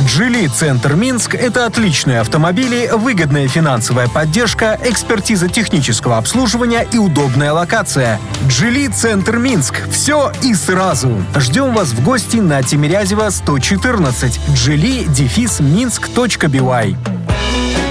«Джили Центр Минск» — это отличные автомобили, выгодная финансовая поддержка, экспертиза технического обслуживания и удобная локация. «Джили Центр Минск» — все и сразу. Ждем вас в гости на Тимирязева 114. «Джили» дефис минск.бивай.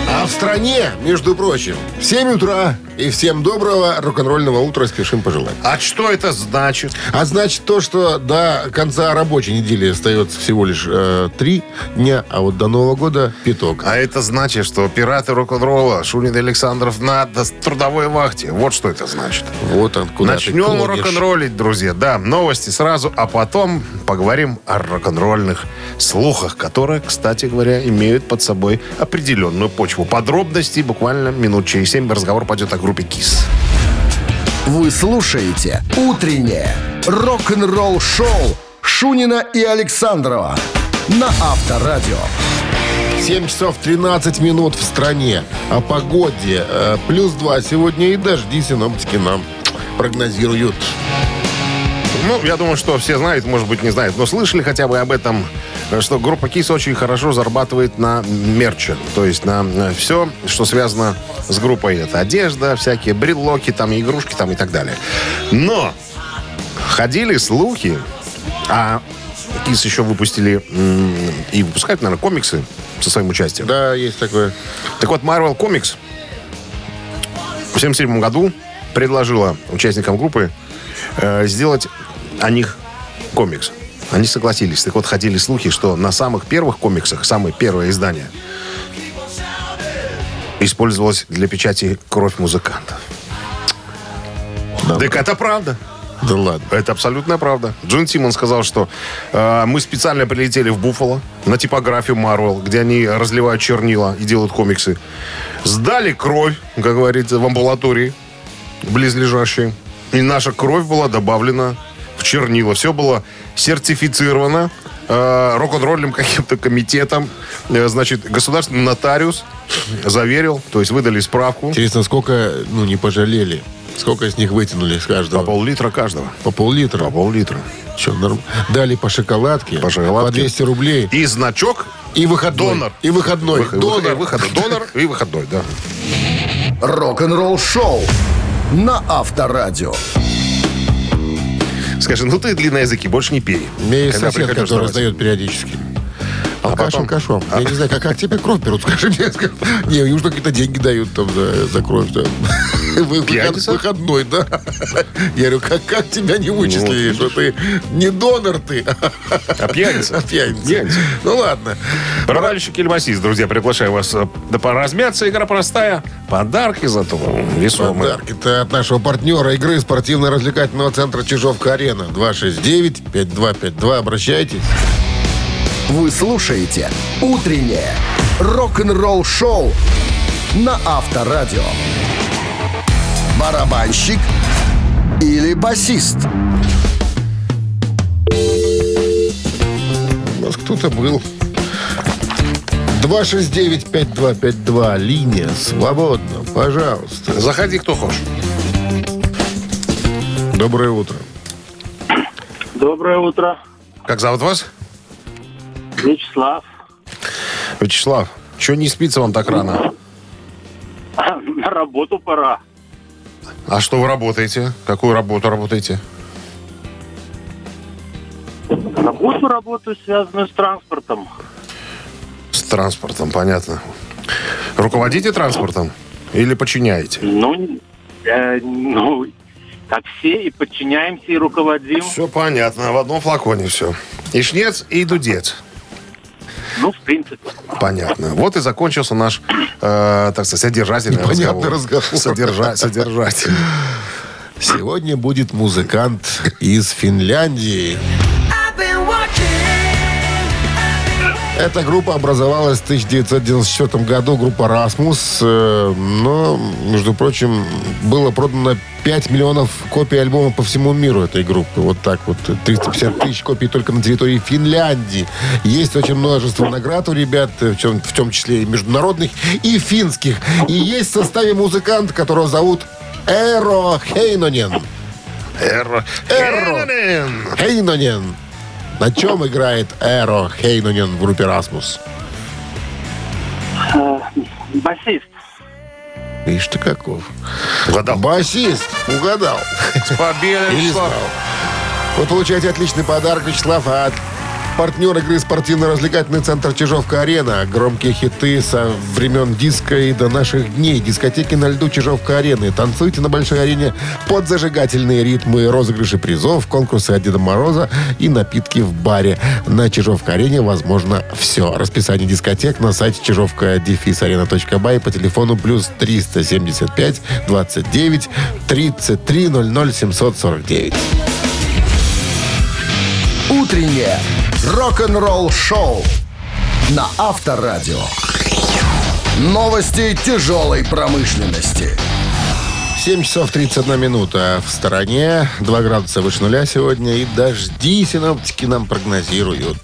А в стране, между прочим, в 7 утра и всем доброго рок-н-ролльного утра спешим пожелать. А что это значит? А значит то, что до конца рабочей недели остается всего лишь э, три дня, а вот до Нового года пяток. А это значит, что пираты рок-н-ролла Шунин и Александров на трудовой вахте. Вот что это значит. Вот он куда Начнем рок-н-роллить, друзья. Да, новости сразу, а потом поговорим о рок-н-ролльных слухах, которые, кстати говоря, имеют под собой определенную почву. Подробности буквально минут через семь разговор пойдет о группе КИС. Вы слушаете «Утреннее рок-н-ролл-шоу» Шунина и Александрова на Авторадио. 7 часов 13 минут в стране. О погоде. Э, плюс 2 сегодня и дожди синоптики нам прогнозируют. Ну, я думаю, что все знают, может быть, не знают, но слышали хотя бы об этом, что группа КИС очень хорошо зарабатывает на мерче. То есть на все, что связано с группой. Это одежда, всякие брелоки, там, игрушки там и так далее. Но ходили слухи, а КИС еще выпустили и выпускают, наверное, комиксы со своим участием. Да, есть такое. Так вот, Marvel Comics в 1977 году предложила участникам группы э, сделать о них комикс. Они согласились. Так вот, ходили слухи, что на самых первых комиксах, самое первое издание, использовалась для печати кровь музыкантов. Да. Так это правда. Да ладно. Это абсолютная правда. Джон Тимон сказал, что э, мы специально прилетели в Буффало на типографию Марвел, где они разливают чернила и делают комиксы. Сдали кровь, как говорится, в амбулатории близлежащей. И наша кровь была добавлена чернила. Все было сертифицировано э, рок-н-ролльным каким-то комитетом. Э, значит, государственный нотариус заверил, то есть выдали справку. Интересно, сколько, ну, не пожалели? Сколько из них вытянули с каждого? По пол-литра каждого. По пол-литра? По пол-литра. Че, норм- Дали по шоколадке. По шоколадке. По 200 рублей. И значок И выходной. Донор. И выходной. Выход- Донор. выход- донор и выходной, да. Рок-н-ролл-шоу на Авторадио. Скажи, ну ты длинноязыки, больше не пей. У меня есть Когда сосед, который на сдает периодически. Алкаш, потом- алкашом. Я не знаю, как, как тебе кровь берут, скажи мне. Не, что какие-то деньги дают там за, за кровь. Вы- выход-? Выходной, да. Я говорю, как, как тебя не вычислили, что ты не донор ты, А пьяница? а пьяница. Пьяница. Ну ладно. Барабанщик Ильмасис, друзья, приглашаю вас э, да поразмяться. Игра простая. Подарки зато весомые. Подарки-то от нашего партнера игры спортивно-развлекательного центра Чижовка-Арена. 269-5252. Обращайтесь. Вы слушаете «Утреннее рок-н-ролл-шоу» на Авторадио. Барабанщик или басист? У нас кто-то был. 269-5252. Линия свободна. Пожалуйста. Заходи, кто хочешь. Доброе утро. Доброе утро, Как зовут вас? Вячеслав. Вячеслав. Че не спится вам так рано? На работу пора. А что вы работаете? Какую работу работаете? Работу работаю, связанную с транспортом. С транспортом, понятно. Руководите транспортом? Или подчиняете? Ну, э, ну, как все, и подчиняемся, и руководим. Все понятно. В одном флаконе все. И шнец, и дудец. Ну, в принципе. Понятно. Вот и закончился наш, э, так сказать, содержательный Непонятный разговор. разговор. Содержа- содержательный. Сегодня будет музыкант из Финляндии. Эта группа образовалась в 1994 году, группа «Расмус». э, Но, между прочим, было продано 5 миллионов копий альбома по всему миру этой группы. Вот так вот. 350 тысяч копий только на территории Финляндии. Есть очень множество наград у ребят, в чем- в том числе и международных, и финских. И есть в составе музыкант, которого зовут Эро Хейнонен. Эро. Хейнонен. Хейнонен. На чем играет Эро Хейнонен в группе «Расмус»? Э, басист. Ишь ты каков. Угадал. Басист. Угадал. С победой, Вячеслав. Вы получаете отличный подарок, Вячеслав, от партнер игры спортивно-развлекательный центр «Чижовка-арена». Громкие хиты со времен диска и до наших дней. Дискотеки на льду «Чижовка-арены». Танцуйте на большой арене под зажигательные ритмы, розыгрыши призов, конкурсы от Деда Мороза и напитки в баре. На «Чижовка-арене» возможно все. Расписание дискотек на сайте чижовка-арена.бай по телефону плюс 375 29 33 00 749. Утреннее рок-н-ролл-шоу на Авторадио. Новости тяжелой промышленности. 7 часов 31 минута в стороне. 2 градуса выше нуля сегодня. И дожди синоптики нам прогнозируют.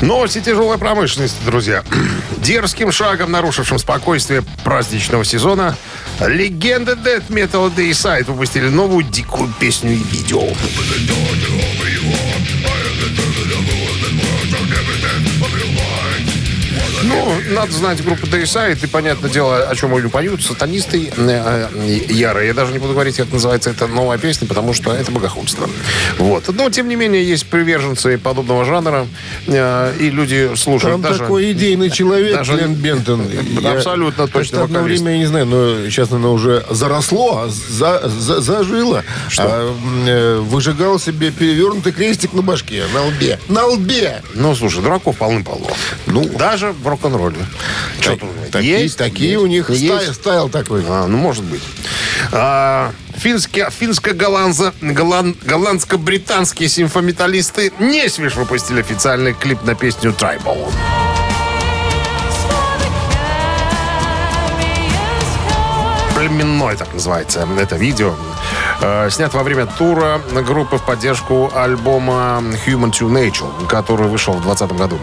Новости тяжелой промышленности, друзья. Дерзким шагом, нарушившим спокойствие праздничного сезона, легенды Death Metal Dayside выпустили новую дикую песню и видео. Ну, надо знать группу Dayside, и, понятное дело, о чем они поют. Сатанисты э, э. Я даже не буду говорить, как называется эта новая песня, потому что это богохульство. Вот. Но, тем не менее, есть приверженцы подобного жанра, э, и люди слушают Там даже... такой идейный человек, даже- Глен Бентон. Абсолютно точно одно время, я не знаю, но сейчас оно уже заросло, за- за- зажило. А, м, э, выжигал себе перевернутый крестик на башке, на лбе. На лбе! Ну, слушай, дураков полным-полно. Ну. Даже в рок-н-ролле. Так- такие есть, такие есть, у них есть. стай- стайл такой. А, ну, может быть. А, финские, финско-голландзо- голланд- голландско-британские симфометаллисты Несвиш выпустили официальный клип на песню «Tribal». племенной, так называется, это видео. Э, снят во время тура группы в поддержку альбома Human to Nature, который вышел в 2020 году.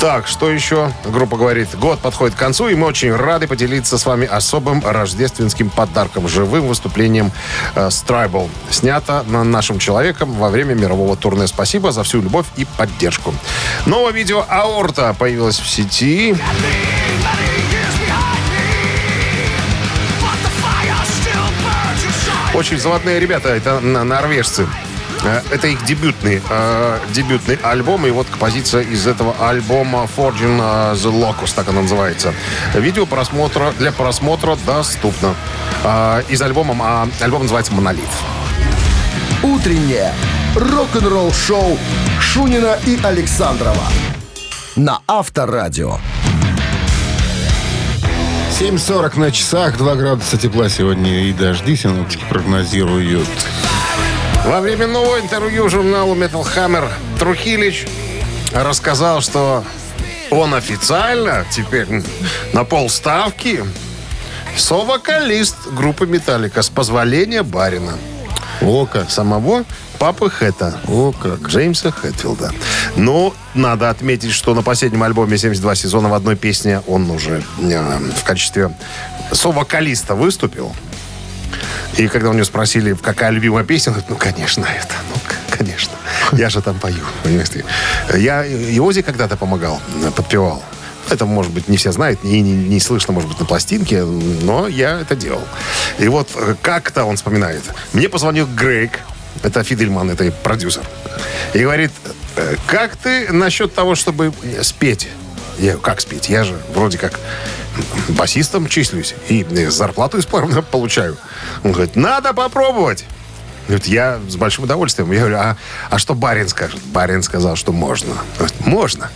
Так, что еще? Группа говорит, год подходит к концу, и мы очень рады поделиться с вами особым рождественским подарком, живым выступлением э, с Tribal. Снято на нашим человеком во время мирового турне. Спасибо за всю любовь и поддержку. Новое видео «Аорта» появилось в сети. Очень заводные ребята, это норвежцы. Э, Это их дебютный, э, дебютный альбом, и вот композиция из этого альбома Forging the Locus, так она называется. Видео просмотра, для просмотра доступно. Э, из альбома, а альбом называется «Монолит». Утреннее рок-н-ролл-шоу Шунина и Александрова на Авторадио. 7.40 на часах, 2 градуса тепла сегодня и дожди синоптики прогнозируют. Во время нового интервью журналу Metal Hammer Трухилич рассказал, что он официально теперь на полставки совокалист группы «Металлика» с позволения барина. О как, Самого папы Хэта. о как. Джеймса Хэтфилда. Но надо отметить, что на последнем альбоме 72 сезона в одной песне он уже э, в качестве совокалиста выступил. И когда у него спросили, какая любимая песня, он говорит, ну, конечно, это, ну, конечно. Я же там пою, понимаете. Я и Ози когда-то помогал, э, подпевал. Это, может быть, не все знают, и не, не слышно, может быть, на пластинке, но я это делал. И вот э, как-то он вспоминает. Мне позвонил Грейг, это Фидельман, это продюсер, и говорит, «Э, как ты насчет того, чтобы спеть? Я как спеть? Я же вроде как басистом числюсь и э, зарплату исправно получаю. Он говорит, надо попробовать. Говорит, я с большим удовольствием. Я говорю, а, а что барин скажет? Барин сказал, что можно. Говорит, можно.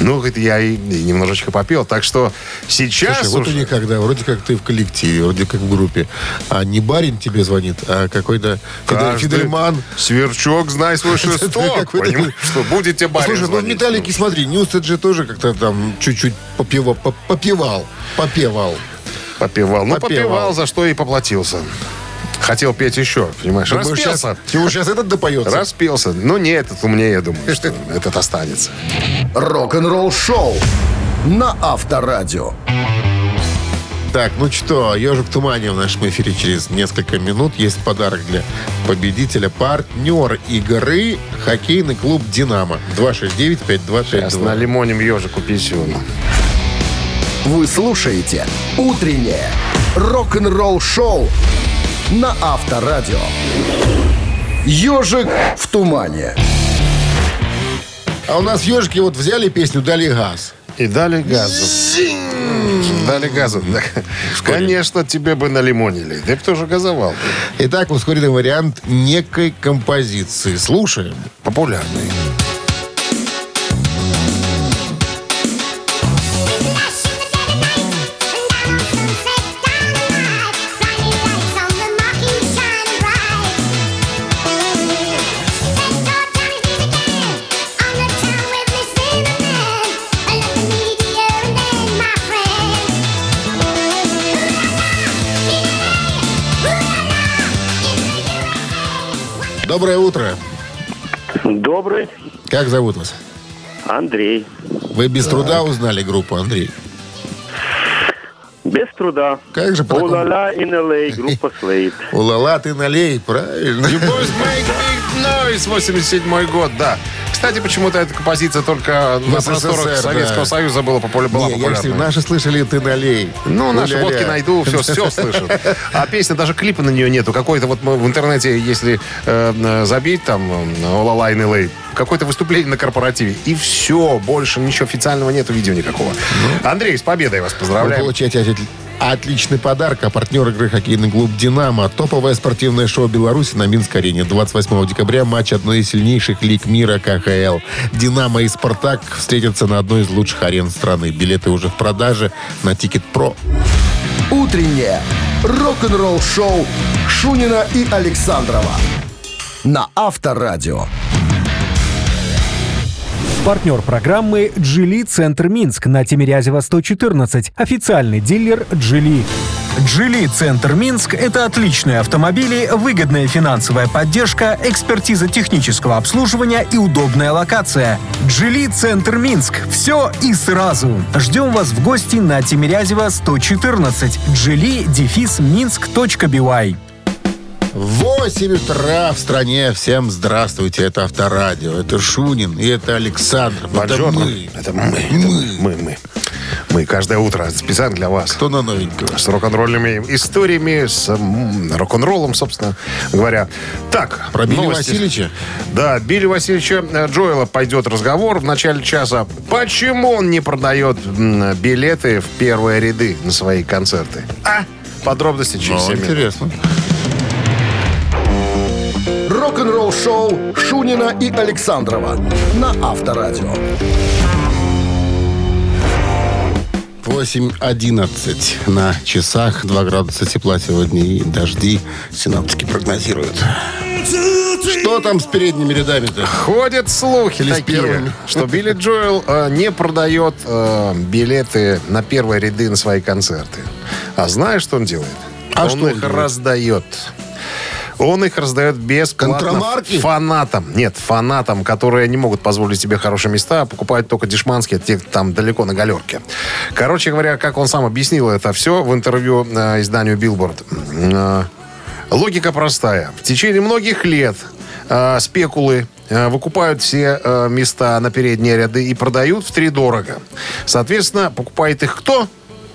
Ну, говорит, я и, немножечко попел. Так что сейчас Слушай, вот уже- у них когда, вроде как ты в коллективе, вроде как в группе, а не барин тебе звонит, а какой-то каждый Фидельман. Сверчок, знай свой шесток. Понимаешь, что будете барин Слушай, ну в. Металлике, смотри, Ньюстед же тоже как-то там чуть-чуть попева- поп- попевал. Попевал. Попивал. Ну, Попивал. попивал, за что и поплатился. Хотел петь еще, понимаешь? Распелся. щас- Ему сейчас этот допоется? Распелся. Ну, не этот умнее, я думаю, что этот останется. Рок-н-ролл шоу на Авторадио. Так, ну что, «Ежик в тумане» в нашем эфире через несколько минут. Есть подарок для победителя. Партнер игры хоккейный клуб «Динамо». 269-5252. Сейчас на лимонем ежику писюну. Вы слушаете «Утреннее рок-н-ролл шоу» на Авторадио. «Ежик в тумане». А у нас ежики вот взяли песню, дали газ. И дали газу. Дали газу. Конечно, тебе бы налимонили. Да кто же газовал? Итак, ускоренный вариант некой композиции. Слушаем. Популярный. Доброе утро. Добрый Как зовут вас? Андрей. Вы без труда узнали группу, Андрей? Без труда. Как же по Улала in LA, группа Slade. Улала, ты налей, правильно. You boys make big noise, 87 год, да. Кстати, почему-то эта композиция только на СССР, просторах Советского да. Союза была, популя- была Не, я популярна. наши слышали, ты налей. Ну, наши водки найду, все, все слышат. А песня, даже клипа на нее нету. Какой-то вот в интернете, если э, забить там Олалайн и Лей, какое-то выступление на корпоративе. И все, больше ничего официального нету, видео никакого. Андрей, с победой вас Вы поздравляем. получаете отли- отличный подарок. А партнер игры хоккейный клуб «Динамо». Топовое спортивное шоу Беларуси на Минск-арене. 28 декабря матч одной из сильнейших лиг мира КХЛ. «Динамо» и «Спартак» встретятся на одной из лучших арен страны. Билеты уже в продаже на Ticket Pro. Утреннее рок-н-ролл шоу Шунина и Александрова на Авторадио. Партнер программы «Джили Центр Минск» на Тимирязева 114. Официальный дилер «Джили». «Джили Центр Минск» — это отличные автомобили, выгодная финансовая поддержка, экспертиза технического обслуживания и удобная локация. «Джили Центр Минск» — все и сразу. Ждем вас в гости на Тимирязева 114. «Джили» дефис минск.бивай. 8 утра в стране. Всем здравствуйте. Это Авторадио. Это Шунин и это Александр. Это Бонжорно. мы. Это мы. Это мы, мы. Мы каждое утро специально для вас. Кто на новенького? С рок-н-ролльными историями, с рок-н-роллом, собственно говоря. Так, Про Билли новости. Васильевича? Да, Билли Васильевича э, Джоэла пойдет разговор в начале часа. Почему он не продает билеты в первые ряды на свои концерты? А? Подробности через Ну, 7 минут. интересно. Рок-н-ролл шоу Шунина и Александрова на Авторадио. 8.11 на часах. 2 градуса тепла сегодня и дожди синаптики прогнозируют. Что там с передними рядами-то? Ходят слухи такие, первыми. что Билли Джоэл э, не продает э, билеты на первые ряды на свои концерты. А знаешь, что он делает? А он что он их делает? раздает. Он их раздает бесплатно фанатам. Нет, фанатам, которые не могут позволить себе хорошие места, а покупают только дешманские, те там далеко на галерке. Короче говоря, как он сам объяснил это все в интервью э, изданию Billboard. Э, Логика простая. В течение многих лет э, спекулы э, выкупают все э, места на передние ряды и продают в три дорого. Соответственно, покупает их кто?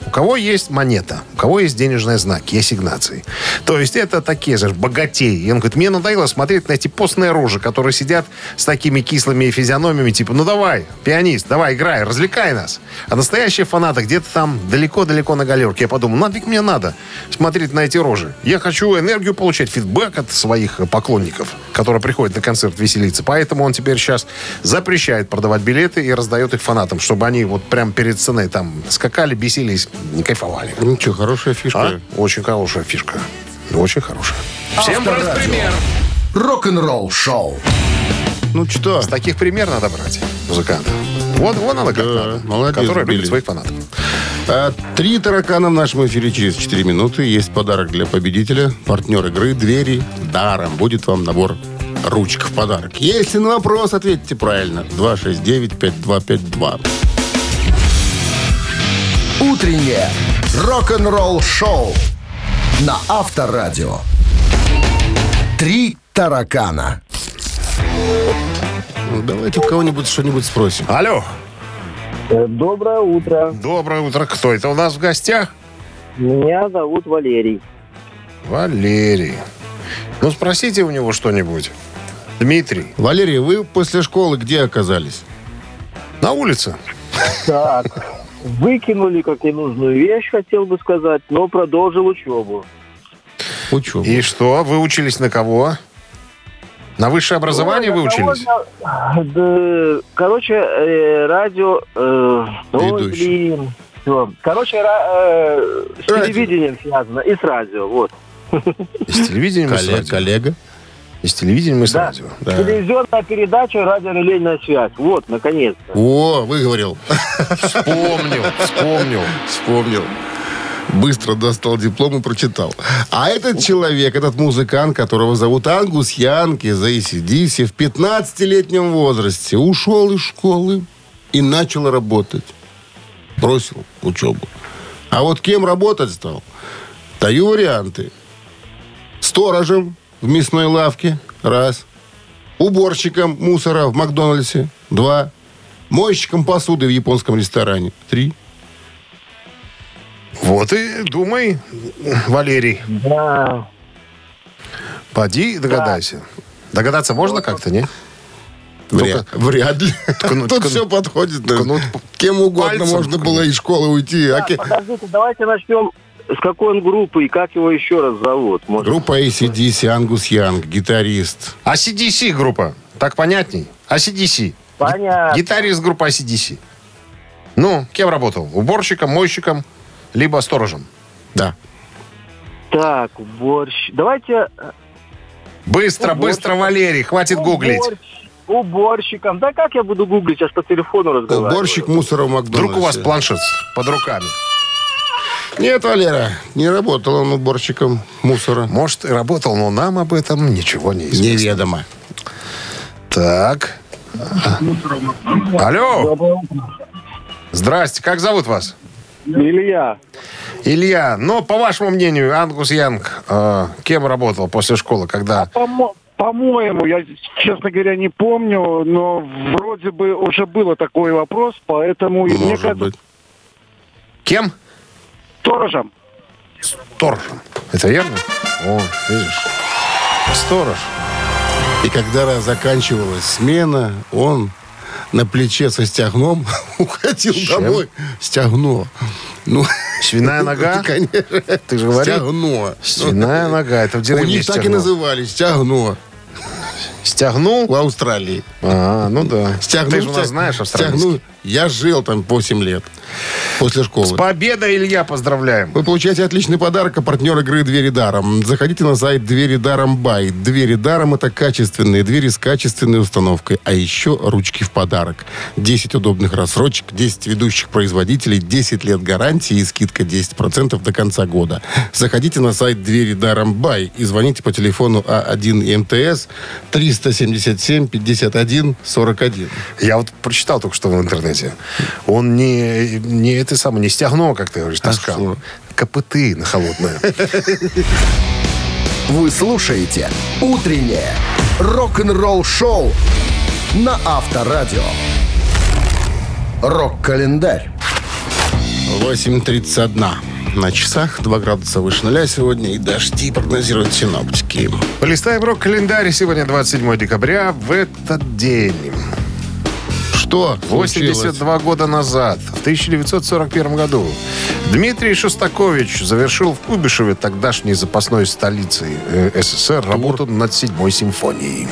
У кого есть монета, у кого есть денежный знак, есть ассигнации. То есть это такие же богатеи. И он говорит, мне надоело смотреть на эти постные рожи, которые сидят с такими кислыми физиономиями, типа, ну давай, пианист, давай, играй, развлекай нас. А настоящие фанаты где-то там далеко-далеко на галерке. Я подумал, нафиг мне надо смотреть на эти рожи. Я хочу энергию получать, фидбэк от своих поклонников, которые приходят на концерт веселиться. Поэтому он теперь сейчас запрещает продавать билеты и раздает их фанатам, чтобы они вот прям перед сценой там скакали, бесились, не кайфовали. Ну что, хорошая А? фишка. Очень хорошая фишка. Очень хорошая. Всем Авторадио. пример. Рок-н-ролл шоу. Ну что? С таких пример надо брать музыкантов. Вот, вот надо как Да, надо. молодец, Которые Билли. любят своих фанатов. А, Три таракана в нашем эфире через 4 минуты. Есть подарок для победителя. Партнер игры «Двери» даром. Будет вам набор ручек в подарок. Если на вопрос ответите правильно. 269-5252. Утреннее рок-н-ролл шоу на Авторадио. Три таракана. Ну, Давайте у кого-нибудь что-нибудь спросим. Алло, Э, Доброе утро. доброе утро. Кто это у нас в гостях? Меня зовут Валерий. Валерий. Ну, спросите у него что-нибудь. Дмитрий. Валерий, вы после школы где оказались? На улице. Так, выкинули как ненужную вещь, хотел бы сказать, но продолжил учебу. Учебу. И что, вы учились на кого? На высшее образование вы учились? Да, короче, э, радио... э, ой, Ведущий. блин. Всё. Короче, ра- э, с Радио. телевидением связано и с радио, вот. И с телевидением, и с Коллег- радио. коллега. И с телевидением, и с Да. радио. Да. Телевизионная передача, радиорелейная связь. Вот, наконец-то. О, выговорил. Вспомнил, вспомнил. Вспомнил. Быстро достал диплом и прочитал. А этот человек, этот музыкант, которого зовут Ангус Янг из ACDC, в 15-летнем возрасте ушел из школы и начал работать. Бросил учебу. А вот кем работать стал? Даю варианты. Сторожем в мясной лавке. Раз. Уборщиком мусора в Макдональдсе. Два. Мойщиком посуды в японском ресторане. Три. Вот и думай, Валерий. Да. Поди и догадайся. Догадаться можно как-то, не? Вряд, вряд ли. ну, Тут ткну- все подходит. да. ткнут Кем угодно пальцем можно было из школы уйти. А ке- Подождите, давайте начнем с какой он группы и как его еще раз зовут. Может, Группа ACDC, Ангус Янг, гитарист. ACDC группа. Так понятней? ACDC. Понятно. Гитарист группы ACDC. Ну, кем работал? Уборщиком, мойщиком, либо сторожем? Да. Так, борщ. Давайте э, Быстро, Уборщик. быстро, Валерий, хватит гуглить. уборщ- уборщиком. Да как я буду гуглить, ж по телефону разговариваю. Уборщик мусора в Макдональдсе. Вдруг у вас планшет под руками. Нет, Валера, не работал он уборщиком мусора. Может, и работал, но нам об этом ничего не известно. Неведомо. Так. Алло. Здрасте, как зовут вас? Илья. Илья, ну, по вашему мнению, Ангус Янг э, кем работал после школы, когда... Помо- По-моему, я, честно говоря, не помню, но вроде бы уже был такой вопрос, поэтому и мне Может кажется, быть. Кем? Сторожем. Сторожем. Это верно? О, видишь. Сторож. И когда заканчивалась смена, он на плече со стягном уходил чем? домой. Стягно. Ну, Свиная нога? конечно. Ты же говорил? Стягно. Свиная нога. Это в У деревне них так и стягнул. называли. Стягно. Стягнул? В Австралии. А, ну да. Стягну, Ты же у нас стяг- знаешь австралийский. стягну. Я жил там 8 лет после С школы. победой, Илья, поздравляем. Вы получаете отличный подарок, а партнер игры «Двери даром». Заходите на сайт «Двери даром бай». «Двери даром» — это качественные двери с качественной установкой. А еще ручки в подарок. 10 удобных рассрочек, 10 ведущих производителей, 10 лет гарантии и скидка 10% до конца года. Заходите на сайт «Двери даром бай» и звоните по телефону А1 МТС 377 51 41. Я вот прочитал только что в интернете. Он не, не это самое, не стягнул, как ты говоришь, таскал. что? Копыты на холодное. Вы слушаете «Утреннее рок-н-ролл шоу» на Авторадио. Рок-календарь. 8.31 на часах, 2 градуса выше нуля сегодня, и дожди прогнозируют синоптики. Полистаем рок-календарь. Сегодня 27 декабря. В этот день, Что случилось? 82 года назад, в 1941 году, Дмитрий Шостакович завершил в Куйбышеве, тогдашней запасной столицей э, СССР, работу над седьмой симфонией.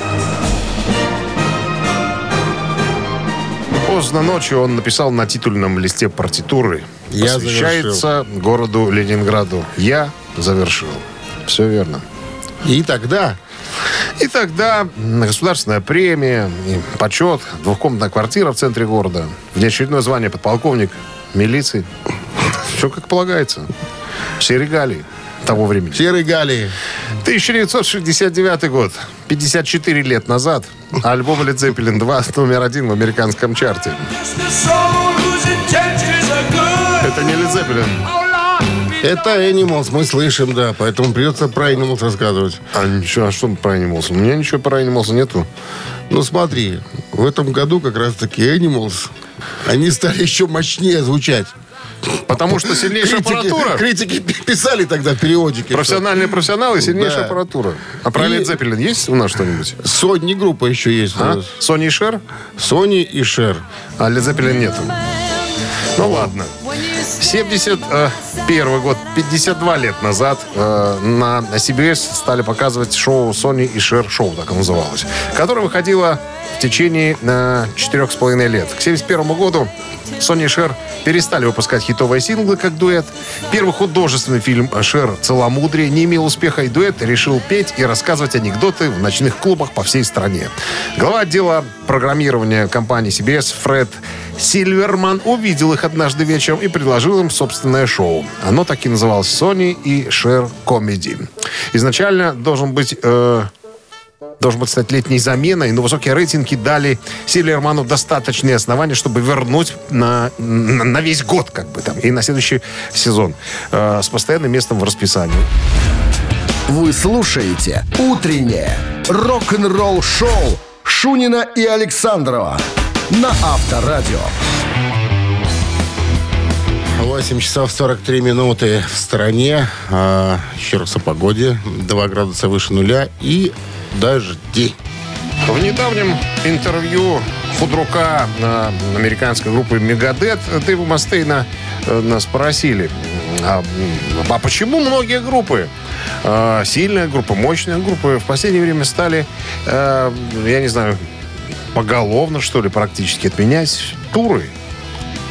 Поздно ночью он написал на титульном листе партитуры «Я «Посвящается городу Ленинграду. Я завершил». Все верно. И тогда И тогда государственная премия, и почет, двухкомнатная квартира в центре города, внеочередное звание подполковник милиции. Все как полагается. Все регалии того времени. серый Галии. 1969 год. 54 лет назад. Альбом Led Zeppelin 2 номер один в американском чарте. Это не Led Zeppelin. Это Animals, мы слышим, да, поэтому придется про Animals рассказывать. А ничего, а что про Animals? У меня ничего про Animals нету. Ну смотри, в этом году как раз-таки Animals, они стали еще мощнее звучать. Потому что сильнейшая аппаратура. критики писали тогда в периодике. Профессиональные профессионалы, сильнейшая Да. аппаратура. А про И- Led Zeppelin есть у нас что-нибудь? что Sony группа еще есть А? Sony и Cher? Sony и Cher. А Led Zeppelin нету. Ну ладно. 71 год, 52 лет назад э, на CBS стали показывать шоу Sony и Cher, шоу так оно называлось, которое выходило в течение э, четырех с половиной лет. К 71 году Sony и Cher перестали выпускать хитовые синглы как дуэт. Первый художественный фильм Шер «Целомудрие» не имел успеха, и дуэт решил петь и рассказывать анекдоты в ночных клубах по всей стране. Глава отдела программирования компании CBS Фред Сильверман увидел их однажды вечером и предложил им собственное шоу. Оно так и называлось «Sony и Шер Комеди». Изначально должен быть... э, должен быть стать летней заменой, но высокие рейтинги дали Сильверману достаточные основания, чтобы вернуть на, на, на весь год, как бы там, и на следующий сезон э, с постоянным местом в расписании. Вы слушаете «Утреннее рок-н-ролл-шоу» Шунина и Александрова на Авторадио. 8 часов 43 минуты в стране. А, еще раз о погоде. 2 градуса выше нуля и дожди. В недавнем интервью худрука э, американской группы Мегадет Дэйва Мастейна э, нас спросили, а, а почему многие группы, э, сильная группа, мощная группа, в последнее время стали, э, я не знаю, поголовно, что ли, практически отменять туры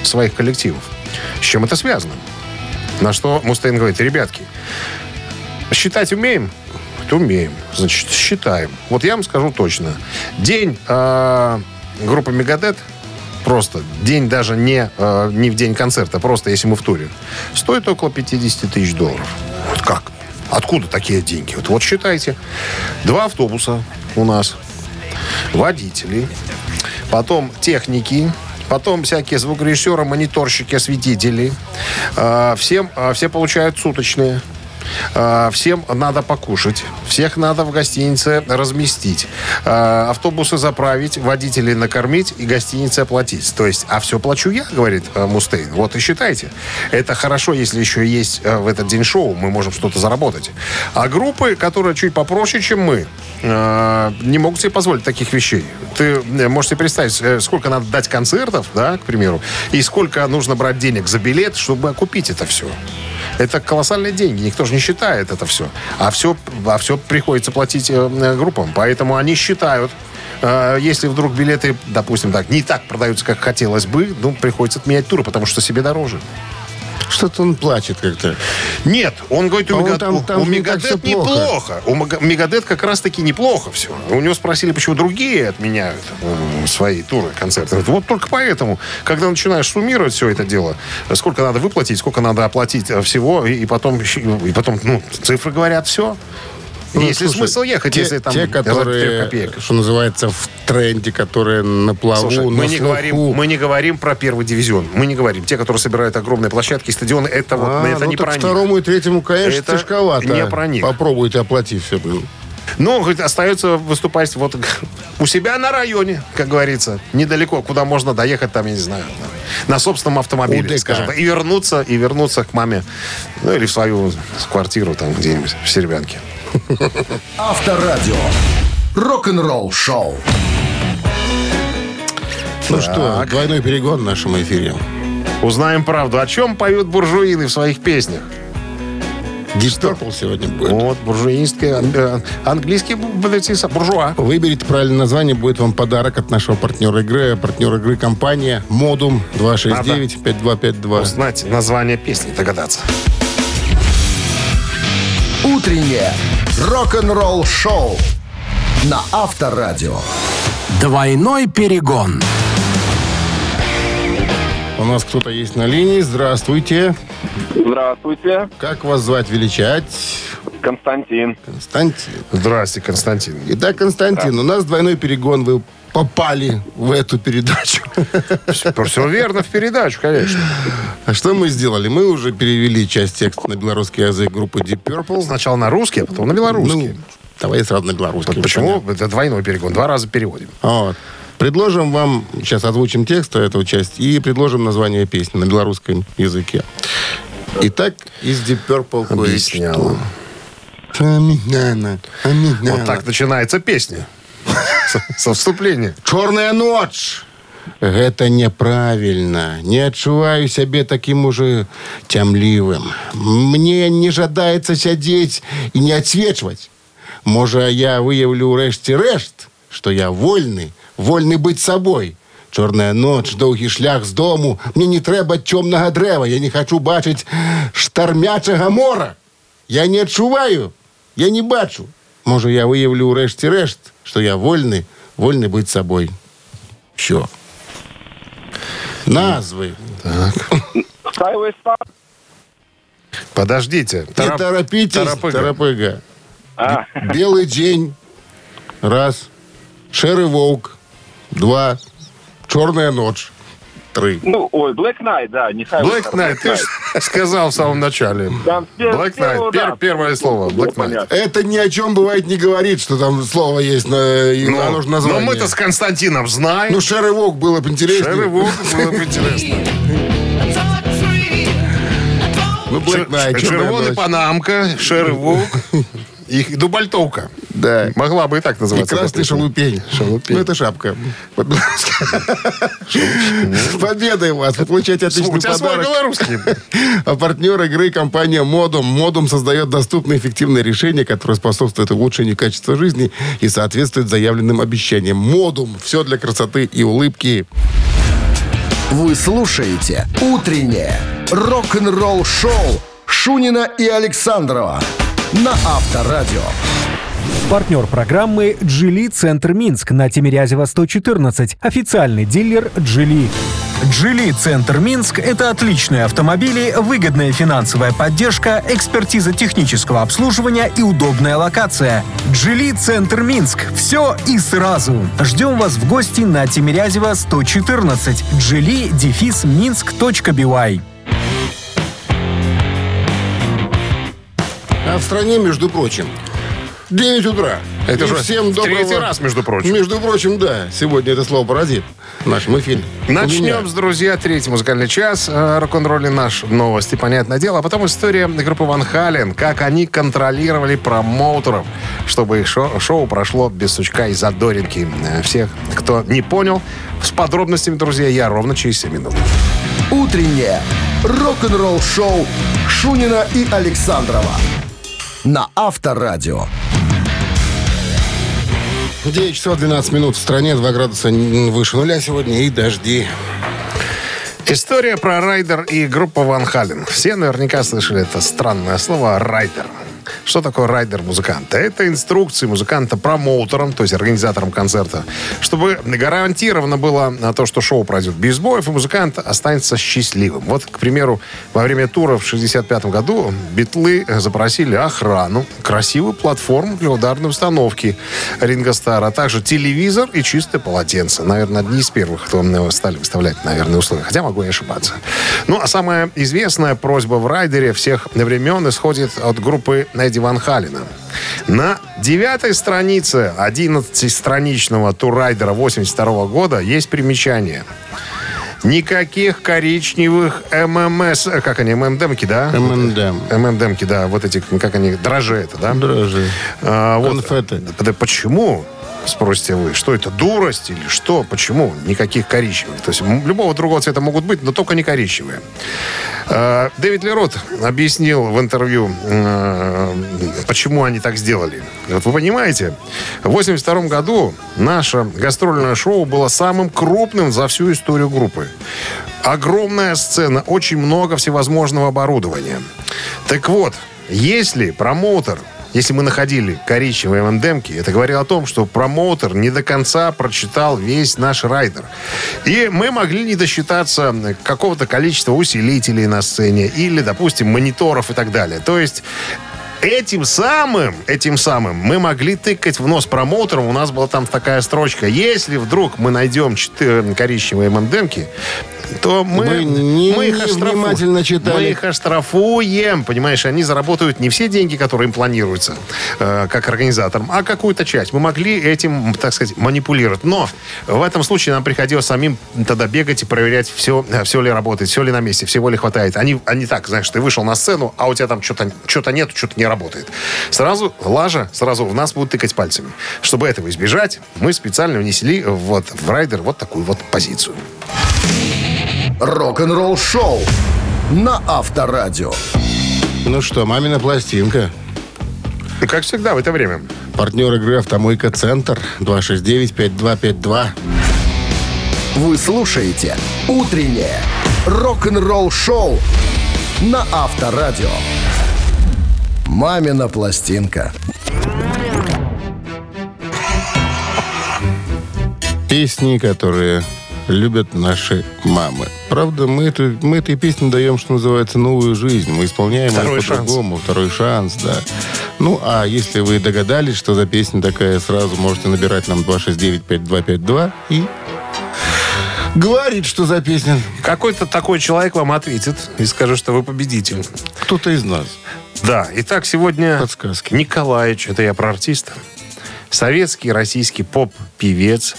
своих коллективов. С чем это связано? На что Мустейн говорит, ребятки, считать умеем? Это умеем. Значит, считаем. Вот я вам скажу точно. День э, группы Мегадет просто день даже не, э, не в день концерта, просто если мы в туре, стоит около 50 тысяч долларов. Вот как? Откуда такие деньги? Вот, вот считайте. Два автобуса у нас, водители, потом техники, потом всякие звукорежиссеры, мониторщики, осветители. Э, всем, э, все получают суточные. Э, Всем надо покушать, всех надо в гостинице разместить, Э, автобусы заправить, водителей накормить и гостинице оплатить. То есть, а все плачу я, говорит э, Мустейн. Вот и считайте. Это хорошо, если еще есть э, в этот день шоу, мы можем что-то заработать. А группы, которые чуть попроще, чем мы, э, не могут себе позволить таких вещей. Ты можешь себе представить, сколько надо дать концертов, да, к примеру, и сколько нужно брать денег за билет, чтобы окупить это все. Это колоссальные деньги, никто же не считает это все. А все, а все приходится платить э, группам. Поэтому они считают, э, если вдруг билеты, допустим, так, не так продаются, как хотелось бы, ну, приходится отменять туры, потому что себе дороже. Что-то он плачет как-то. Нет, он говорит, у, По-моему, Мега- там- там у не Мегадет плохо. неплохо. У Мега- Мегадет как раз-таки неплохо все. У него спросили, почему другие отменяют м, свои туры, концерты. Вот только поэтому, когда начинаешь суммировать все это дело, сколько надо выплатить, сколько надо оплатить э, всего, и потом, и потом ну, цифры говорят все. Ну, Есть ли смысл ехать, те, если там те, которые, что называется, в тренде, которые на плаву, Слушай, на мы не, слуху. говорим, мы не говорим про первый дивизион. Мы не говорим. Те, которые собирают огромные площадки и стадионы, это, вот, А, это ну не про них. второму и третьему, конечно, Это тяжковато. не про них. Попробуйте оплати все. блин. Ну, говорит, остается выступать вот у себя на районе, как говорится. Недалеко, куда можно доехать там, я не знаю, на, собственном автомобиле, УДК. скажем так. И вернуться, и вернуться к маме. Ну, или в свою квартиру там где-нибудь в Серебянке. Авторадио. Рок-н-ролл шоу. Ну что, двойной перегон в нашем эфире. Узнаем правду. О чем поют буржуины в своих песнях? Purple сегодня будет. Вот, буржуинские, ан- э, английские бу- блядь, буржуа. Выберите правильное название, будет вам подарок от нашего партнера игры. Партнер игры компания Модум 269-5252. Узнать название песни, догадаться. Утреннее рок-н-ролл шоу на Авторадио. Двойной перегон. У нас кто-то есть на линии. Здравствуйте. Здравствуйте, Как вас звать, величать? Константин. Константин. Здрасте, Константин. Итак, Константин, у нас двойной перегон. Вы попали в эту передачу. Все верно в передачу, конечно. А что мы сделали? Мы уже перевели часть текста на белорусский язык группы Deep Purple. Сначала на русский, а потом на белорусский. Ну, давай сразу на белорусский. Вот почему? Это двойной перегон. Два раза переводим. Вот. Предложим вам, сейчас озвучим текст эту часть и предложим название песни на белорусском языке. Итак, из Deep Purple кое-что. Вот так начинается песня. Со- Со вступления. Чорная ночь. Гэта няправільна. Не адчуваю сябе такім ужо цямлівым. Мне не жадаецца сядзець і не адсвечваць. Можа, я выяўлю рэшце рэшт, што я вольны, вольны быць сабой. Чорная ноч, доўгі шлях з дому. Мне не трэба цёмнага дрэва. Я не хачу бачыць штармячага мора. Я не адчуваю, я не бачу. Можа, я выяўлю рэшце рэшт, што я вольны, вольны быць сабой. Все. Назвы. Star. Подождите. Не Тарап- торопитесь, Тарапыга. торопыга. А, Белый день. Раз. Шерый волк. Два. Черная ночь. Три. ну, ой, Black Knight, да, не Highway Black Star, Knight, ты ж сказал в самом начале. Там Black Knight, пер- да. первое слово, Ну, Black Knight. понятно. Это ни о чем бывает не говорит, что там слово есть, на, и Ну, но название. мы-то с Константином знаем. Ну, Шерый волк было бы интереснее. Шерри Волк было бы интересно. Ну, Black Knight, Чер- «Черная Червоный ночь». панамка, Шерри Волк и дубальтовка. Да. Могла бы и так И называться. красный эта песня. шалупень. Шалупень. Ну, это шапка. С победой вас! Вы получаете отличный У тебя свой подарок. белорусский. А партнер игры компания Модум. Модум создает доступные эффективные решения, которые способствуют улучшению качества жизни и соответствуют заявленным обещаниям. Модум. Все для красоты и улыбки. Вы слушаете «Утреннее рок-н-ролл-шоу» Шунина и Александрова на Авторадио. Партнер программы «Джили Центр Минск» на Тимирязева 114. Официальный дилер «Джили». «Джили Центр Минск» — это отличные автомобили, выгодная финансовая поддержка, экспертиза технического обслуживания и удобная локация. «Джили Центр Минск» — все и сразу. Ждем вас в гости на Тимирязева 114. «Джили» дефис минск.бивай. А в стране, между прочим, 9 утра. Это И же всем доброго... третий раз, между прочим. Между прочим, да. Сегодня это слово паразит в нашем эфире. Начнем с, друзья, третий музыкальный час. Э, Рок-н-ролле наш новости, понятное дело. А потом история группы Ван Хален. Как они контролировали промоутеров, чтобы их шо- шоу прошло без сучка и задоринки. Э, Всех, кто не понял, с подробностями, друзья, я ровно через 7 минут. Утреннее рок-н-ролл-шоу Шунина и Александрова на Авторадио. 9 часов 12 минут в стране, 2 градуса выше нуля сегодня и дожди. История про райдер и группу Van Halen. Все наверняка слышали это странное слово «райдер». Что такое райдер музыканта? Это инструкции музыканта промоутерам, то есть организаторам концерта, чтобы гарантировано было на то, что шоу пройдет без сбоев, и музыкант останется счастливым. Вот, к примеру, во время тура в 65 году битлы запросили охрану, красивую платформу для ударной установки Ринга Стара, а также телевизор и чистое полотенце. Наверное, одни из первых, кто э, стали выставлять, наверное, условия. Хотя могу и ошибаться. Ну, а самая известная просьба в райдере всех времен исходит от группы Eddie Эдди Ван Халина. На девятой странице 11-страничного туррайдера 82 года есть примечание. Никаких коричневых ММС, э, как они, ММДМки, да? ММДМ. ММДМки, да, вот эти, как они, дрожжи это, да? Дрожжи. А, вот. Конфеты. Почему? Спросите вы, что это, дурость или что? Почему? Никаких коричневых. То есть любого другого цвета могут быть, но только не коричневые. А, Дэвид Лерот объяснил в интервью, э, почему они так сделали. Вот вы понимаете, в 82 году наше гастрольное шоу было самым крупным за всю историю группы. Огромная сцена, очень много всевозможного оборудования. Так вот, если промоутер если мы находили коричневые ММДМки, это говорило о том, что промоутер не до конца прочитал весь наш райдер. И мы могли не досчитаться какого-то количества усилителей на сцене или, допустим, мониторов и так далее. То есть Этим самым, этим самым мы могли тыкать в нос промоутерам. У нас была там такая строчка. Если вдруг мы найдем четыре коричневые ММДМки, то мы, Вы не- мы их не внимательно читали. Мы их оштрафуем. Понимаешь, они заработают не все деньги, которые им планируются, э, как организаторам, а какую-то часть. Мы могли этим, так сказать, манипулировать. Но в этом случае нам приходилось самим тогда бегать и проверять, все, э, все ли работает, все ли на месте, всего ли хватает. Они, они так, знаешь, ты вышел на сцену, а у тебя там что-то что нет, что-то не работает. Сразу лажа, сразу в нас будут тыкать пальцами. Чтобы этого избежать, мы специально внесли вот в райдер вот такую вот позицию. Рок-н-ролл шоу на Авторадио. Ну что, мамина пластинка. И как всегда в это время. Партнер игры «Автомойка Центр» 269-5252. Вы слушаете «Утреннее рок-н-ролл шоу» на Авторадио. «Мамина пластинка». Песни, которые любят наши мамы. Правда, мы, эту, мы этой песне даем, что называется, новую жизнь. Мы исполняем Второй ее по-другому. Второй шанс, да. Ну, а если вы догадались, что за песня такая, сразу можете набирать нам 269-5252 и говорить, что за песня. Какой-то такой человек вам ответит и скажет, что вы победитель. Кто-то из нас. Да, итак, сегодня Подсказки. Николаевич, это я про артиста, советский российский поп-певец,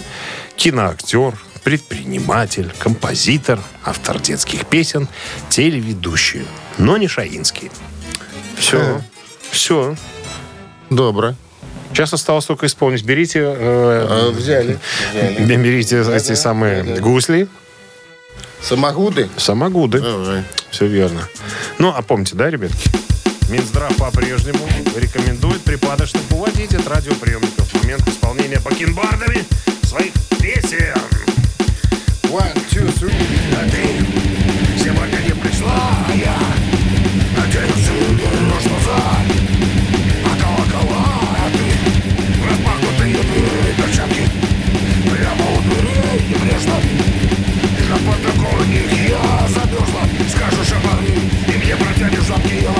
киноактер, предприниматель, композитор, автор детских песен, телеведущий, но не Шаинский. Все. Э. Все. Добро. Сейчас осталось только исполнить. Берите, э, А, взяли. берите эти самые гусли, Самогуды? самогуды. Давай. Все верно. Ну, а помните, да, ребятки? Минздрав по-прежнему рекомендует припадочных уводить от радиоприемников в момент исполнения бакенбардами своих песен. One, two, three. А ты сегодня не пришла, а я надеюсь, вернешь назад. А колокола, а ты распахнутые двери перчатки. Прямо у дверей небрежно. На подоконник я замерзла. Скажешь, оборви, и мне протянешь лапкие ладони.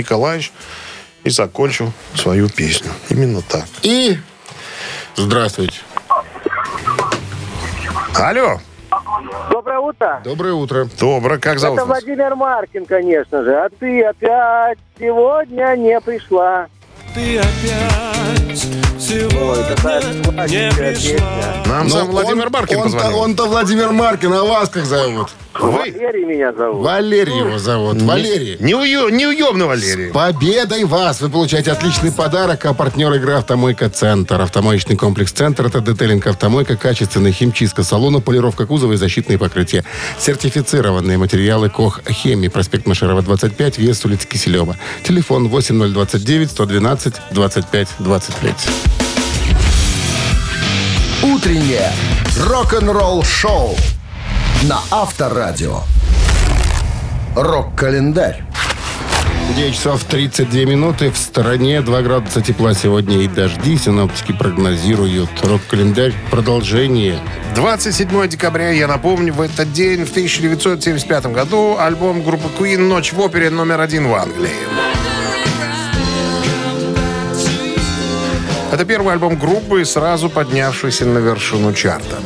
Николаевич и закончил свою песню. Именно так. И... Здравствуйте. Алло, Доброе утро. Доброе утро. добро, как зовут Это вас? Владимир Маркин, конечно же. А ты опять сегодня не пришла. Ты опять сегодня не пришла. Нам Но сам Владимир он- он-то- позвонил. Он-то Владимир Маркин, а вас как зовут? Вы? Валерий меня зовут. Валерий его зовут. Валерий. Неуё- Неуемный Валерий. Победой вас! Вы получаете отличный подарок, а партнер игры «Автомойка Центр». Автомоечный комплекс «Центр» — это детейлинг «Автомойка», качественная химчистка салона, полировка кузова и защитные покрытия. Сертифицированные материалы «Кох Хемии». Проспект Машерова, 25, вес улицы Киселева. Телефон 8029 112 25 25. «Утреннее рок-н-ролл шоу» на Авторадио. Рок-календарь. 9 часов 32 минуты. В стороне 2 градуса тепла сегодня и дожди. Синоптики прогнозируют. Рок-календарь. Продолжение. 27 декабря, я напомню, в этот день, в 1975 году, альбом группы Queen «Ночь в опере» номер один в Англии. Это первый альбом группы, сразу поднявшийся на вершину чарта.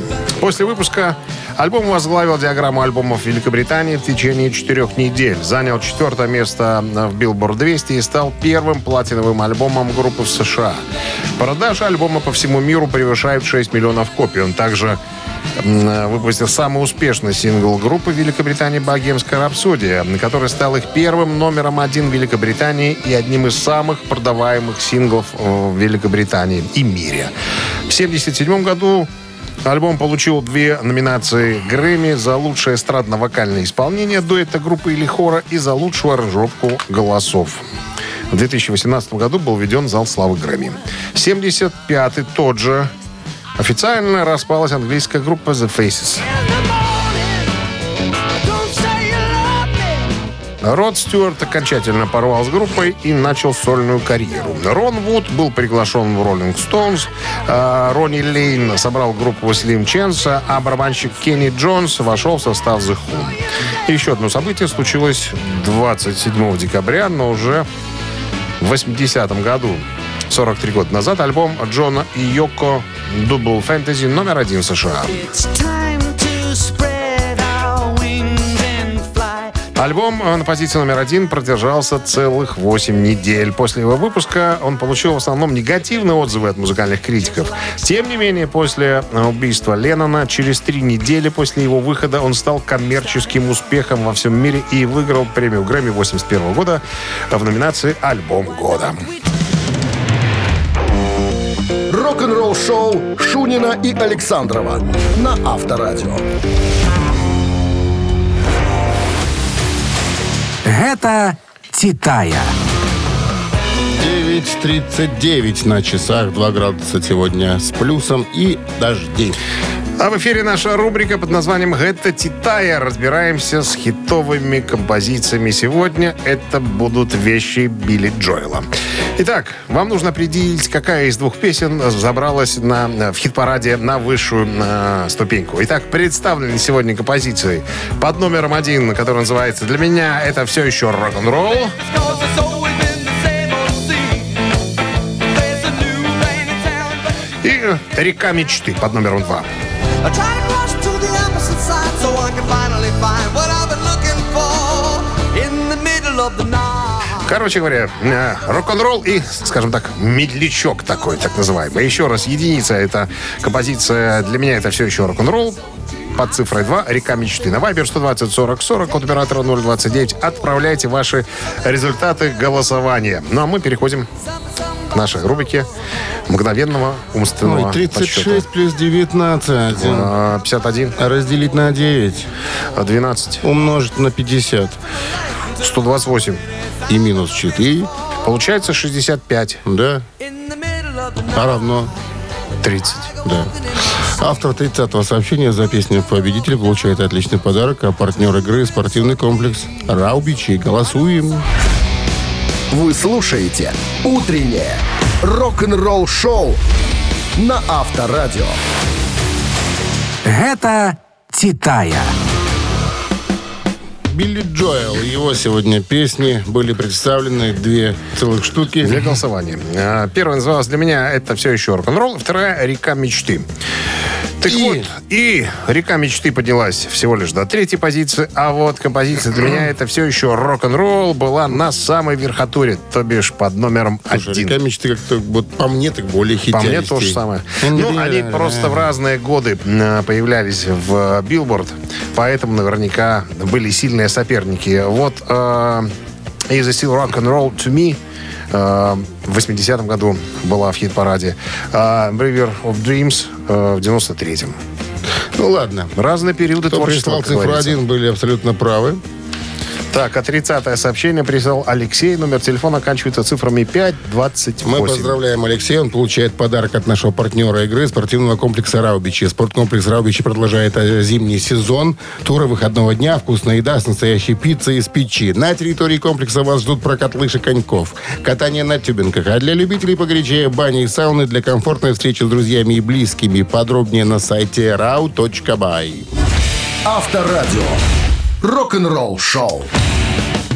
После выпуска альбом возглавил диаграмму альбомов Великобритании в течение четырех недель. Занял четвертое место в Billboard 200 и стал первым платиновым альбомом группы в США. Продажи альбома по всему миру превышают 6 миллионов копий. Он также выпустил самый успешный сингл группы Великобритании «Богемская рапсодия», который стал их первым номером один в Великобритании и одним из самых продаваемых синглов э, в Великобритании и мире. В 1977 году Альбом получил две номинации Грэмми за лучшее эстрадно-вокальное исполнение дуэта группы или хора и за лучшую аранжировку голосов. В 2018 году был введен зал славы Грэмми. 75-й тот же. Официально распалась английская группа The Faces. Род Стюарт окончательно порвал с группой и начал сольную карьеру. Рон Вуд был приглашен в Rolling Stones, а Ронни Лейн собрал группу Slim Chance, а барабанщик Кенни Джонс вошел в состав The Who. Еще одно событие случилось 27 декабря, но уже в 80-м году. 43 года назад альбом Джона и Йоко Double Fantasy номер один в США. Альбом э, на позиции номер один продержался целых 8 недель. После его выпуска он получил в основном негативные отзывы от музыкальных критиков. Тем не менее, после э, убийства Леннона, через три недели после его выхода он стал коммерческим успехом во всем мире и выиграл премию Грэмми 81 года в номинации «Альбом года». Рок-н-ролл-шоу Шунина и Александрова на Авторадио. Гэта Титая. 9.39 на часах, 2 градуса сегодня с плюсом и дожди. А в эфире наша рубрика под названием «Гэта Титая». Разбираемся с хитовыми композициями. Сегодня это будут вещи Билли Джоэла. Итак, вам нужно определить, какая из двух песен забралась на, в хит-параде на высшую э, ступеньку. Итак, представлены сегодня композиции под номером один, который называется «Для меня это все еще рок-н-ролл». И «Река мечты» под номером два. I try to cross to the opposite side so I can finally find what I've been looking for in the middle of the night. Короче говоря, э, рок-н-ролл и, скажем так, медлячок такой, так называемый. Еще раз, единица — это композиция «Для меня это все еще рок-н-ролл». Под цифрой 2 «Река мечты». На Вайбер 120 40 40 код оператора 029. Отправляйте ваши результаты голосования. Ну, а мы переходим к нашей рубрике мгновенного умственного Ой, 36 подсчета. плюс 19. А, 51, Разделить на 9. 12, Умножить на 50. 128. И минус 4. Получается 65. Да. А равно 30. Да. Автор 30-го сообщения за песню «Победитель» получает отличный подарок, а партнер игры – спортивный комплекс «Раубичи». Голосуем. Вы слушаете «Утреннее рок-н-ролл-шоу» на Авторадио. Гэта Титая. Билли Джоэл. Его сегодня песни были представлены две целых штуки. Для голосования. А, Первая называлась для меня «Это все еще рок-н-ролл», вторая «Река мечты». Так И- вот, и «Река мечты» поднялась всего лишь до третьей позиции, а вот композиция для меня «Это все еще рок-н-ролл» была на самой верхотуре, то бишь под номером Слушай, один. «Река мечты» как-то, вот по мне, так более Похитяристей. мне то же самое. Ну, не- они просто в разные годы м, появлялись в Билборд, поэтому наверняка были сильные соперники. Вот э, Is it Still Rock and Roll to Me э, в 80-м году была в хит-параде. А River of Dreams э, в 93-м. Ну ладно. Разные периоды Кто творчества, прислал как цифру. 1, были абсолютно правы. Так, а 30-е сообщение прислал Алексей. Номер телефона оканчивается цифрами 528. Мы поздравляем Алексея. Он получает подарок от нашего партнера игры спортивного комплекса «Раубичи». Спорткомплекс «Раубичи» продолжает э, зимний сезон. Туры выходного дня, вкусная еда с настоящей пиццей из печи. На территории комплекса вас ждут прокат лыж и коньков, катание на тюбинках. А для любителей погорячее бани и сауны для комфортной встречи с друзьями и близкими. Подробнее на сайте rau.by. Авторадио. Рок-н-ролл-шоу.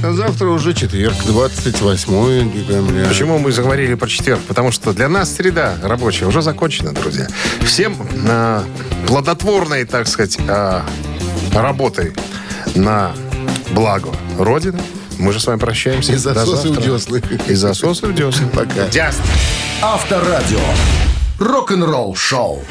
А завтра уже четверг, 28 декабря. Почему мы заговорили про четверг? Потому что для нас среда рабочая уже закончена, друзья. Всем а, плодотворной, так сказать, а, работой на благо Родины. Мы же с вами прощаемся. И засосы у десны. И засосы у десны. Пока. Ясно. Авторадио. Рок-н-ролл шоу.